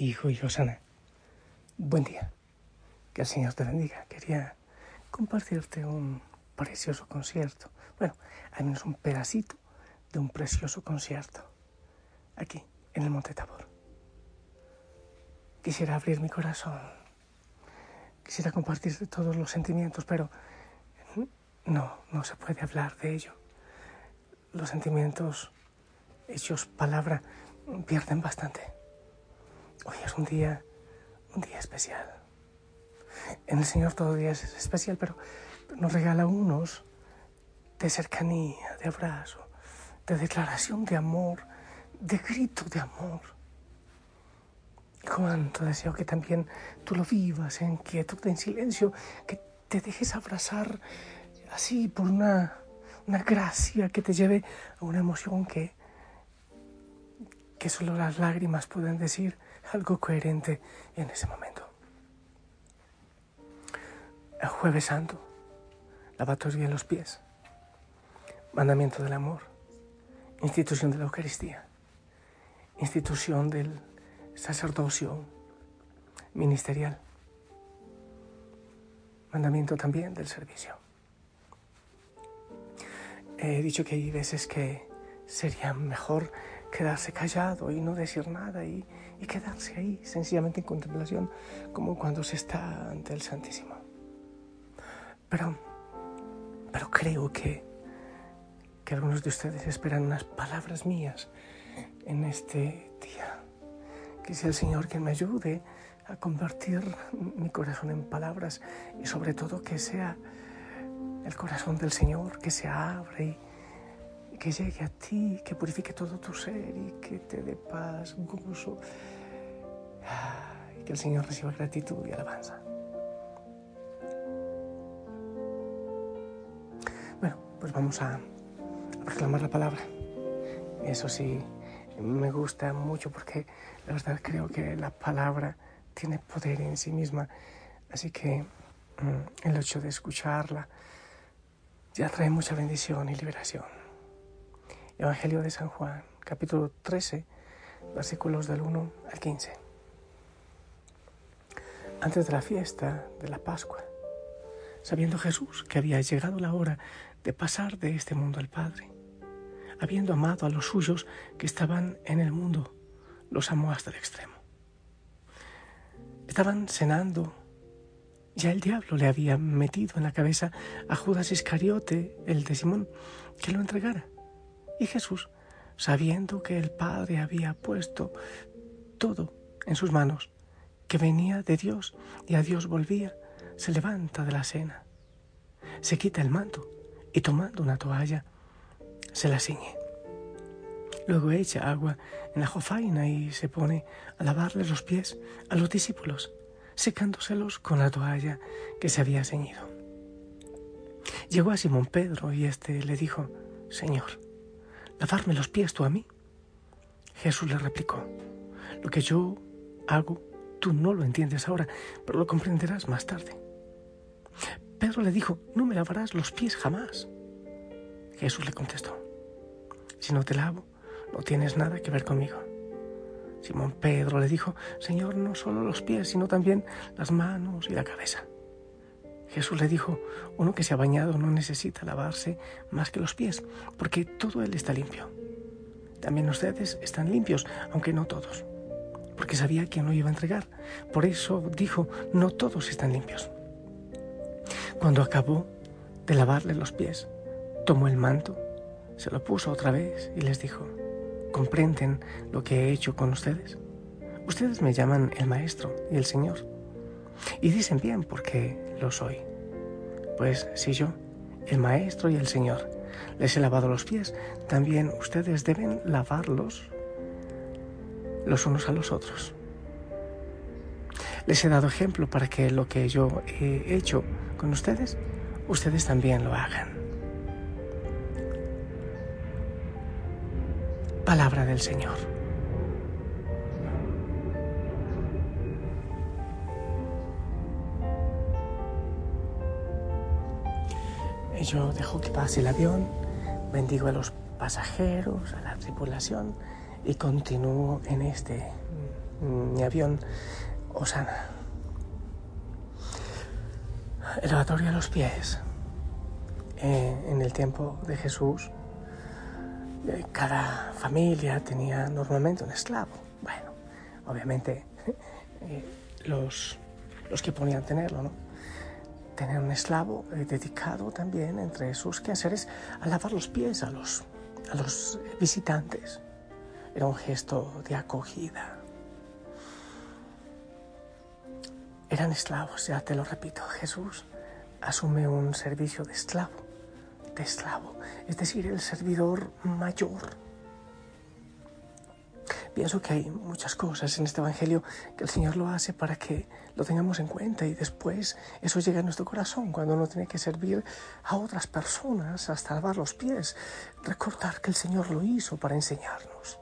Hijo y Rosana, buen día. Que el Señor te bendiga. Quería compartirte un precioso concierto. Bueno, al menos un pedacito de un precioso concierto. Aquí, en el Monte Tabor. Quisiera abrir mi corazón. Quisiera compartirte todos los sentimientos, pero no, no se puede hablar de ello. Los sentimientos hechos palabra pierden bastante. Hoy es un día, un día especial. En el Señor todo día es especial, pero nos regala unos de cercanía, de abrazo, de declaración de amor, de grito de amor. Cuánto deseo que también tú lo vivas en quietud, en silencio, que te dejes abrazar así por una, una gracia que te lleve a una emoción que, que solo las lágrimas pueden decir algo coherente en ese momento. El jueves santo, lavatos bien los pies, mandamiento del amor, institución de la Eucaristía, institución del sacerdocio ministerial, mandamiento también del servicio. He dicho que hay veces que sería mejor quedarse callado y no decir nada y, quedarse ahí sencillamente en contemplación como cuando se está ante el Santísimo. Pero, pero creo que, que algunos de ustedes esperan unas palabras mías en este día. Que sea el Señor quien me ayude a convertir mi corazón en palabras y sobre todo que sea el corazón del Señor que se abre y que llegue a ti, que purifique todo tu ser y que te dé paz, gozo. Y que el Señor reciba gratitud y alabanza. Bueno, pues vamos a proclamar la palabra. Eso sí, me gusta mucho porque la verdad creo que la palabra tiene poder en sí misma. Así que mm, el hecho de escucharla ya trae mucha bendición y liberación. Evangelio de San Juan, capítulo 13, versículos del 1 al 15. Antes de la fiesta de la Pascua, sabiendo Jesús que había llegado la hora de pasar de este mundo al Padre, habiendo amado a los suyos que estaban en el mundo, los amó hasta el extremo. Estaban cenando. Ya el diablo le había metido en la cabeza a Judas Iscariote, el de Simón, que lo entregara. Y Jesús, sabiendo que el Padre había puesto todo en sus manos, que venía de Dios y a Dios volvía, se levanta de la cena, se quita el manto y tomando una toalla, se la ciñe. Luego echa agua en la jofaina y se pone a lavarle los pies a los discípulos, secándoselos con la toalla que se había ceñido. Llegó a Simón Pedro y éste le dijo, Señor, lavarme los pies tú a mí? Jesús le replicó, lo que yo hago, tú no lo entiendes ahora, pero lo comprenderás más tarde. Pedro le dijo, no me lavarás los pies jamás. Jesús le contestó, si no te lavo, no tienes nada que ver conmigo. Simón Pedro le dijo, Señor, no solo los pies, sino también las manos y la cabeza. Jesús le dijo, uno que se ha bañado no necesita lavarse más que los pies, porque todo él está limpio. También ustedes están limpios, aunque no todos, porque sabía quién lo iba a entregar. Por eso dijo, no todos están limpios. Cuando acabó de lavarle los pies, tomó el manto, se lo puso otra vez y les dijo, ¿comprenden lo que he hecho con ustedes? Ustedes me llaman el Maestro y el Señor. Y dicen bien porque lo soy. Pues si yo, el Maestro y el Señor, les he lavado los pies, también ustedes deben lavarlos los unos a los otros. Les he dado ejemplo para que lo que yo he hecho con ustedes, ustedes también lo hagan. Palabra del Señor. Yo dejo que pase el avión, bendigo a los pasajeros, a la tripulación y continúo en este mi avión Osana. El lavatorio a los pies. Eh, en el tiempo de Jesús, eh, cada familia tenía normalmente un esclavo. Bueno, obviamente eh, los, los que ponían tenerlo, ¿no? Tener un esclavo dedicado también entre sus quehaceres a lavar los pies a los, a los visitantes. Era un gesto de acogida. Eran esclavos, ya te lo repito, Jesús asume un servicio de esclavo, de esclavo, es decir, el servidor mayor. Pienso que hay muchas cosas en este Evangelio que el Señor lo hace para que lo tengamos en cuenta y después eso llega a nuestro corazón cuando uno tiene que servir a otras personas hasta lavar los pies, recordar que el Señor lo hizo para enseñarnos.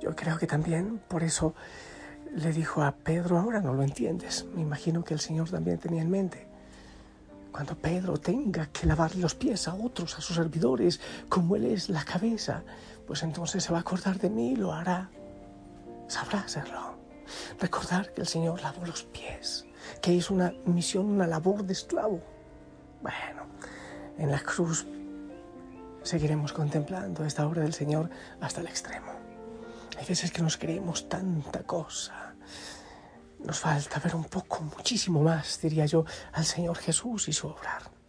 Yo creo que también por eso le dijo a Pedro, ahora no lo entiendes. Me imagino que el Señor también tenía en mente. Cuando Pedro tenga que lavar los pies a otros, a sus servidores, como Él es la cabeza, pues entonces se va a acordar de mí y lo hará. Sabrá hacerlo. Recordar que el Señor lavó los pies, que es una misión, una labor de esclavo. Bueno, en la cruz seguiremos contemplando esta obra del Señor hasta el extremo. Hay veces que nos creemos tanta cosa. Nos falta ver un poco, muchísimo más, diría yo, al Señor Jesús y su obrar.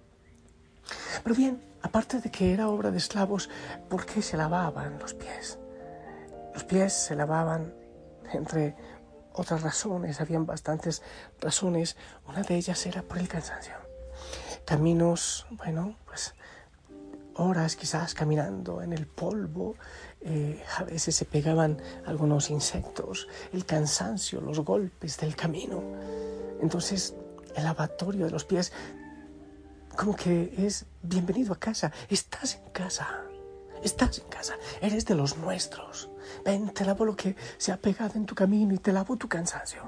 Pero bien, aparte de que era obra de esclavos, ¿por qué se lavaban los pies? Los pies se lavaban entre otras razones, habían bastantes razones. Una de ellas era por el cansancio. Caminos, bueno, pues horas quizás caminando en el polvo, eh, a veces se pegaban algunos insectos, el cansancio, los golpes del camino. Entonces el lavatorio de los pies como que es bienvenido a casa, estás en casa. Estás en casa, eres de los nuestros. Ven, te lavo lo que se ha pegado en tu camino y te lavo tu cansancio.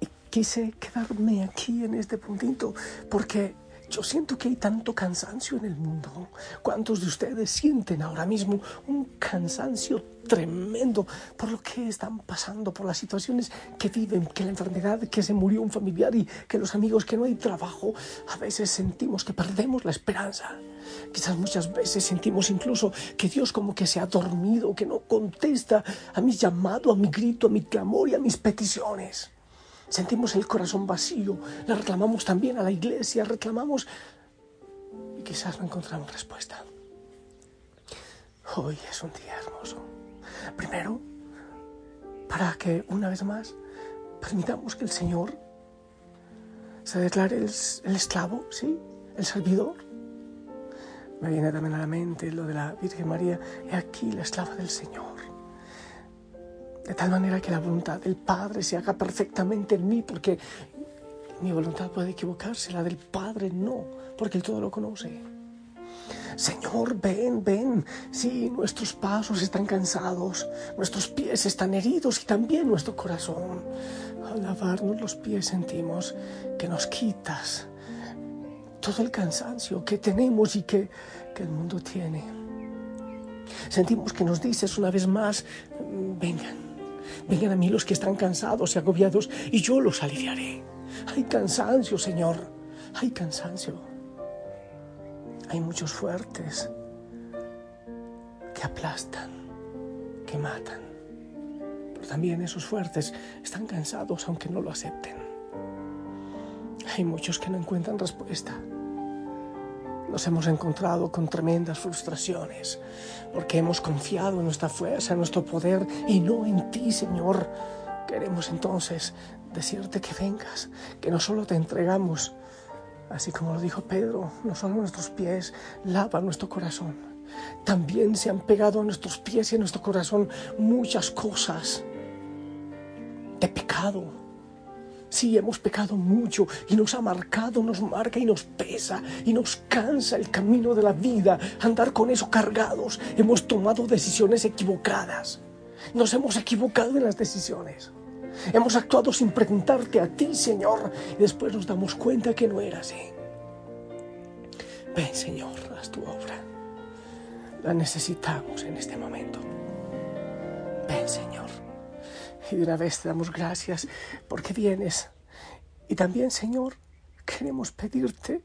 Y quise quedarme aquí en este puntito porque yo siento que hay tanto cansancio en el mundo. ¿Cuántos de ustedes sienten ahora mismo un cansancio tremendo por lo que están pasando, por las situaciones que viven, que la enfermedad, que se murió un familiar y que los amigos, que no hay trabajo? A veces sentimos que perdemos la esperanza. Quizás muchas veces sentimos incluso que Dios como que se ha dormido, que no contesta a mi llamado, a mi grito, a mi clamor y a mis peticiones. Sentimos el corazón vacío, le reclamamos también a la iglesia, reclamamos y quizás no encontramos respuesta. Hoy es un día hermoso. Primero, para que una vez más permitamos que el Señor se declare el, esclavo, ¿sí? El servidor. Me viene también a la mente lo de la Virgen María, he aquí la esclava del Señor de tal manera que la voluntad del Padre se haga perfectamente en mí, porque mi voluntad puede equivocarse, la del Padre no, porque Él todo lo conoce. Señor, ven, ven. Sí, nuestros pasos están cansados, nuestros pies están heridos y también nuestro corazón. Al lavarnos los pies sentimos que nos quitas todo el cansancio que tenemos y que, que el mundo tiene. Sentimos que nos dices una vez más, vengan, Vengan a mí los que están cansados y agobiados y yo los aliviaré. Hay cansancio, Señor. Hay cansancio. Hay muchos fuertes que aplastan, que matan. Pero también esos fuertes están cansados aunque no lo acepten. Hay muchos que no encuentran respuesta nos hemos encontrado con tremendas frustraciones porque hemos confiado en nuestra fuerza, en nuestro poder y no en ti, Señor. Queremos entonces decirte que vengas, que no solo te entregamos, así como lo dijo Pedro, no solo nuestros pies, lava nuestro corazón. También se han pegado a nuestros pies y a nuestro corazón muchas cosas de pecado, Sí, hemos pecado mucho y nos ha marcado, nos marca y nos pesa y nos cansa el camino de la vida, andar con eso cargados. Hemos tomado decisiones equivocadas. Nos hemos equivocado en las decisiones. Hemos actuado sin preguntarte a ti, Señor, y después nos damos cuenta que no era así. Ven, Señor, haz tu obra. La necesitamos en este momento. Ven, Señor. Y de una vez te damos gracias porque vienes. Y también, Señor, queremos pedirte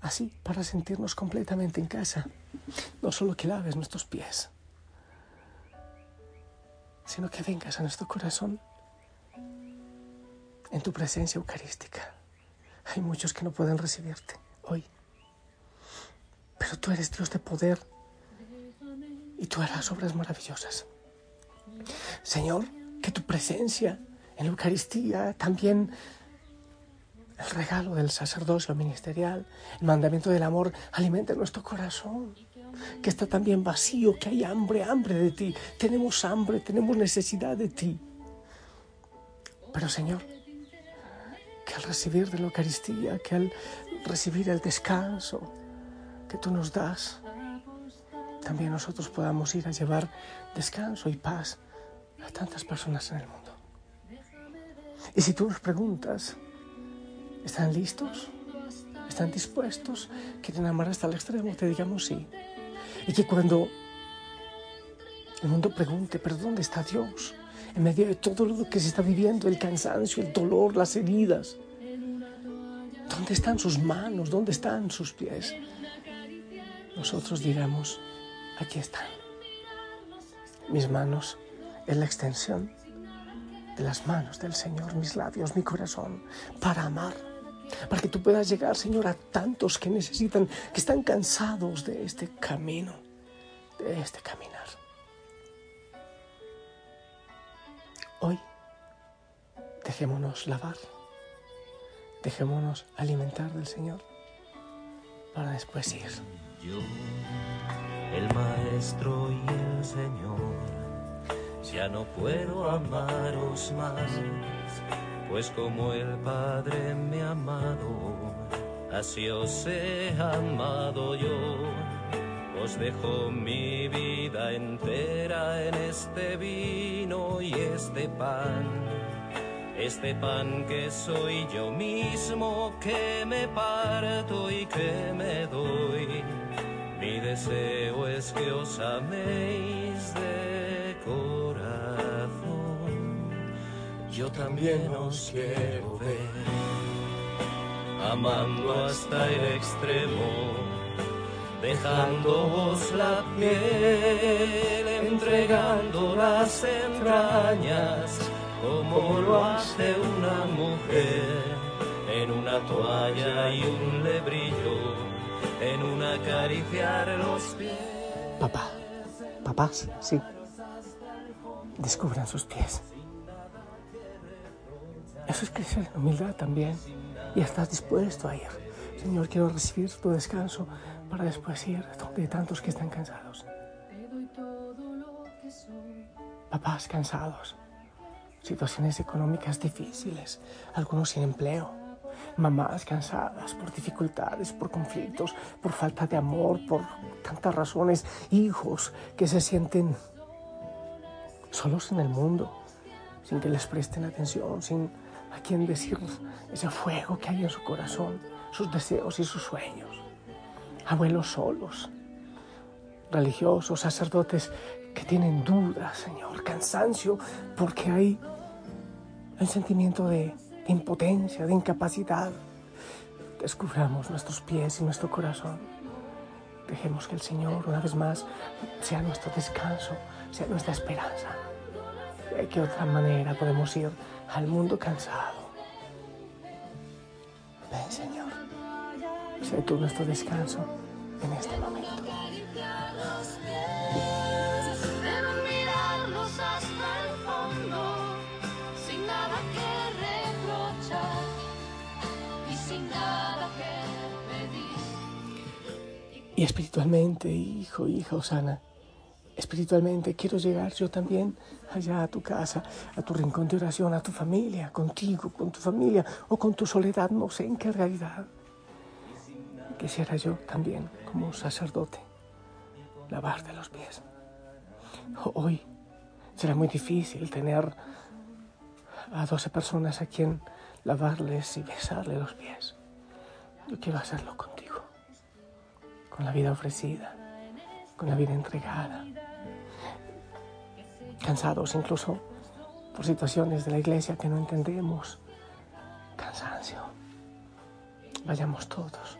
así para sentirnos completamente en casa. No solo que laves nuestros pies, sino que vengas a nuestro corazón en tu presencia eucarística. Hay muchos que no pueden recibirte hoy, pero tú eres Dios de poder y tú harás obras maravillosas. Señor, que tu presencia en la Eucaristía también el regalo del sacerdocio ministerial, el mandamiento del amor alimenta nuestro corazón, que está también vacío, que hay hambre, hambre de ti. Tenemos hambre, tenemos necesidad de ti. Pero Señor, que al recibir de la Eucaristía, que al recibir el descanso que tú nos das, también nosotros podamos ir a llevar descanso y paz a tantas personas en el mundo. Y si tú nos preguntas, ¿están listos? ¿Están dispuestos? ¿Quieren amar hasta el extremo? Te digamos sí. Y que cuando el mundo pregunte, ¿pero dónde está Dios? En medio de todo lo que se está viviendo, el cansancio, el dolor, las heridas. ¿Dónde están sus manos? ¿Dónde están sus pies? Nosotros diremos, aquí están. Mis manos es la extensión de las manos del Señor, mis labios, mi corazón, para amar. Para que tú puedas llegar, Señor, a tantos que necesitan, que están cansados de este camino, de este caminar. Hoy, dejémonos lavar, dejémonos alimentar del Señor para después ir. El Maestro y el Señor ya no puedo amaros más, pues como el Padre me ha amado, así os he amado yo. Os dejo mi vida entera en este vino y este pan, este pan que soy yo mismo, que me parto y que me doy. Deseo es que os améis de corazón. Yo también os quiero ver, amando hasta el extremo, dejándoos la piel, entregando las entrañas, como lo hace una mujer en una toalla y un lebrillo en una acariciar los pies. Papá, papás, sí. Descubran sus pies. Eso es crecer en humildad también. Y estás dispuesto a ir. Señor, quiero recibir tu descanso para después ir donde tantos que están cansados. Papás cansados. Situaciones económicas difíciles. Algunos sin empleo mamás cansadas por dificultades, por conflictos, por falta de amor, por tantas razones, hijos que se sienten solos en el mundo, sin que les presten atención, sin a quien decir ese fuego que hay en su corazón, sus deseos y sus sueños. Abuelos solos, religiosos, sacerdotes que tienen dudas, Señor, cansancio, porque hay un sentimiento de impotencia, de incapacidad. Descubramos nuestros pies y nuestro corazón. Dejemos que el Señor, una vez más, sea nuestro descanso, sea nuestra esperanza. ¿De qué otra manera podemos ir al mundo cansado? Ven, Señor. Sé tú nuestro descanso en este momento. Y espiritualmente, hijo, hija Osana, espiritualmente quiero llegar yo también allá a tu casa, a tu rincón de oración, a tu familia, contigo, con tu familia o con tu soledad, no sé en qué realidad. Quisiera yo también, como un sacerdote, lavarte los pies. Hoy será muy difícil tener a 12 personas a quien lavarles y besarle los pies. Yo quiero hacerlo contigo con la vida ofrecida, con la vida entregada. cansados incluso por situaciones de la iglesia que no entendemos, cansancio. Vayamos todos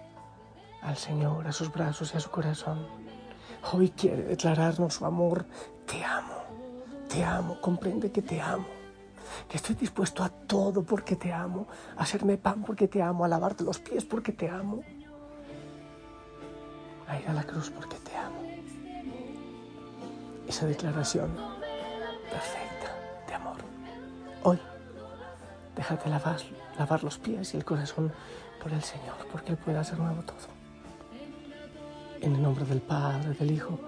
al Señor, a sus brazos y a su corazón. Hoy quiere declararnos su amor. Te amo, te amo, comprende que te amo que estoy dispuesto a todo porque te amo, a hacerme pan porque te amo, a lavarte los pies porque te amo, a ir a la cruz porque te amo. Esa declaración perfecta de amor. Hoy, déjate lavar, lavar los pies y el corazón por el Señor, porque Él puede hacer nuevo todo. En el nombre del Padre, del Hijo,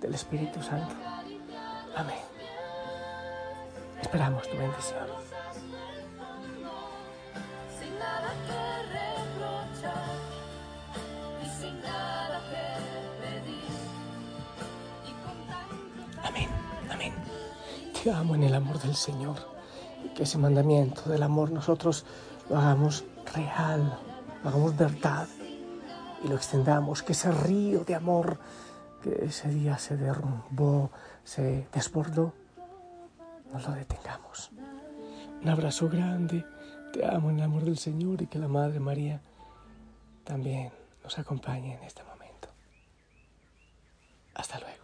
del Espíritu Santo. Amén. Esperamos tu bendición. que amen el amor del Señor y que ese mandamiento del amor nosotros lo hagamos real, lo hagamos verdad y lo extendamos, que ese río de amor que ese día se derrumbó, se desbordó, no lo detengamos. Un abrazo grande, te amo en el amor del Señor y que la Madre María también nos acompañe en este momento. Hasta luego.